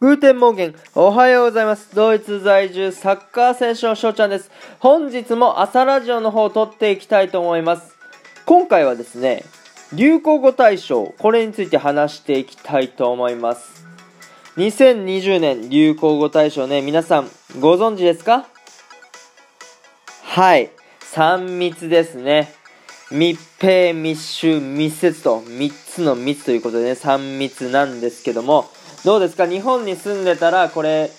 Guten Morgen、おはようございます。ドイツ在住サッカー選手の翔ちゃんです。本日も朝ラジオの方を録っていきたいと思います。今回はですね、流行語大賞、これについて話していきたいと思います。2020年流行語大賞ね、皆さんご存知ですか？はい、3密ですね。密閉、密集、密接と3つの密ということでね、3密なんですけども、どうですか？日本に住んでたら、これ、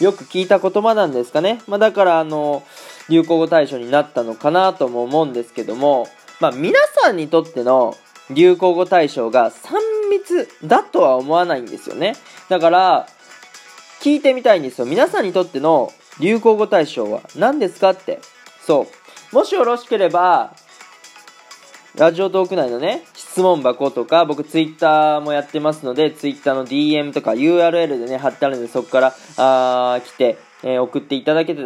よく聞いた言葉なんですかね？まあ、だから、あの、流行語大賞になったのかなとも思うんですけども、まあ、皆さんにとっての流行語大賞が3密だとは思わないんですよね。だから、聞いてみたいんですよ。皆さんにとっての流行語大賞は何ですかって。そう。もしよろしければ、ラジオトーク内のね、質問箱とか、僕ツイッターもやってますので、ツイッターの DM とか URL でね、貼ってあるんで、そこから、あ来て、えー、送っていただけ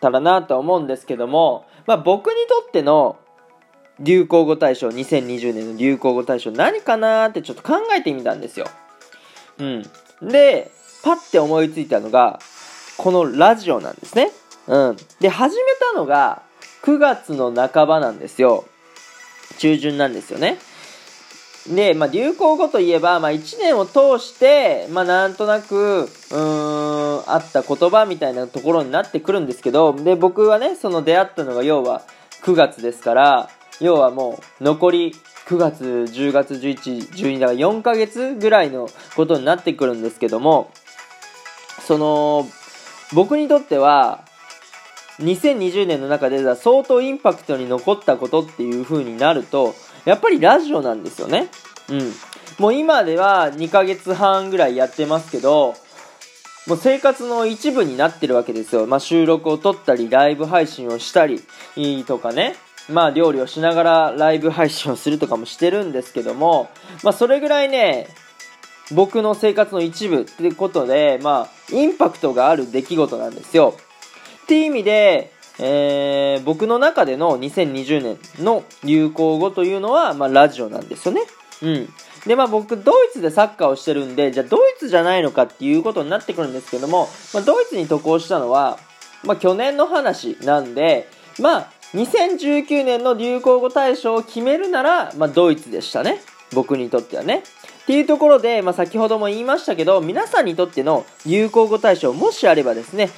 たらなと思うんですけども、まあ僕にとっての流行語大賞、2020年の流行語大賞何かなーってちょっと考えてみたんですよ。うん。で、パッて思いついたのが、このラジオなんですね。うん。で、始めたのが9月の半ばなんですよ。中旬なんですよね。で、まあ、流行語といえば、まあ、1年を通して、まあ、なんとなく、うーん、あった言葉みたいなところになってくるんですけど、で、僕はね、その出会ったのが要は9月ですから、要はもう残り9月、10月、11、12だから4ヶ月ぐらいのことになってくるんですけども、その、僕にとっては、2020年の中で相当インパクトに残ったことっていう風になると、やっぱりラジオなんですよね。うん。もう今では2ヶ月半ぐらいやってますけど、もう生活の一部になってるわけですよ。まあ、収録を撮ったり、ライブ配信をしたり、とかね。まあ、料理をしながらライブ配信をするとかもしてるんですけども、まあ、それぐらいね、僕の生活の一部ってことで、まあ、インパクトがある出来事なんですよ。っていう意味で、えー、僕の中での2020年の流行語というのは、まあ、ラジオなんですよね。うん。で、まあ僕、ドイツでサッカーをしてるんで、じゃあドイツじゃないのかっていうことになってくるんですけども、まあ、ドイツに渡航したのは、まあ去年の話なんで、まあ2019年の流行語大賞を決めるなら、まあドイツでしたね。僕にとってはね。っていうところで、まあ先ほども言いましたけど、皆さんにとっての流行語大賞もしあればですね、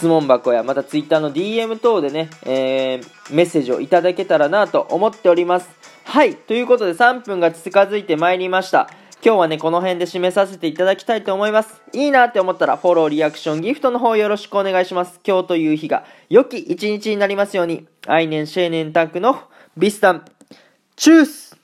質問箱やまた Twitter の DM 等でね、えー、メッセージをいただけたらなと思っております。はい、ということで3分が近づいてまいりました。今日はね、この辺で締めさせていただきたいと思います。いいなって思ったら、フォロー、リアクション、ギフトの方よろしくお願いします。今日という日が良き一日になりますように。アイネンシェーネンタンクのビスタン。チュース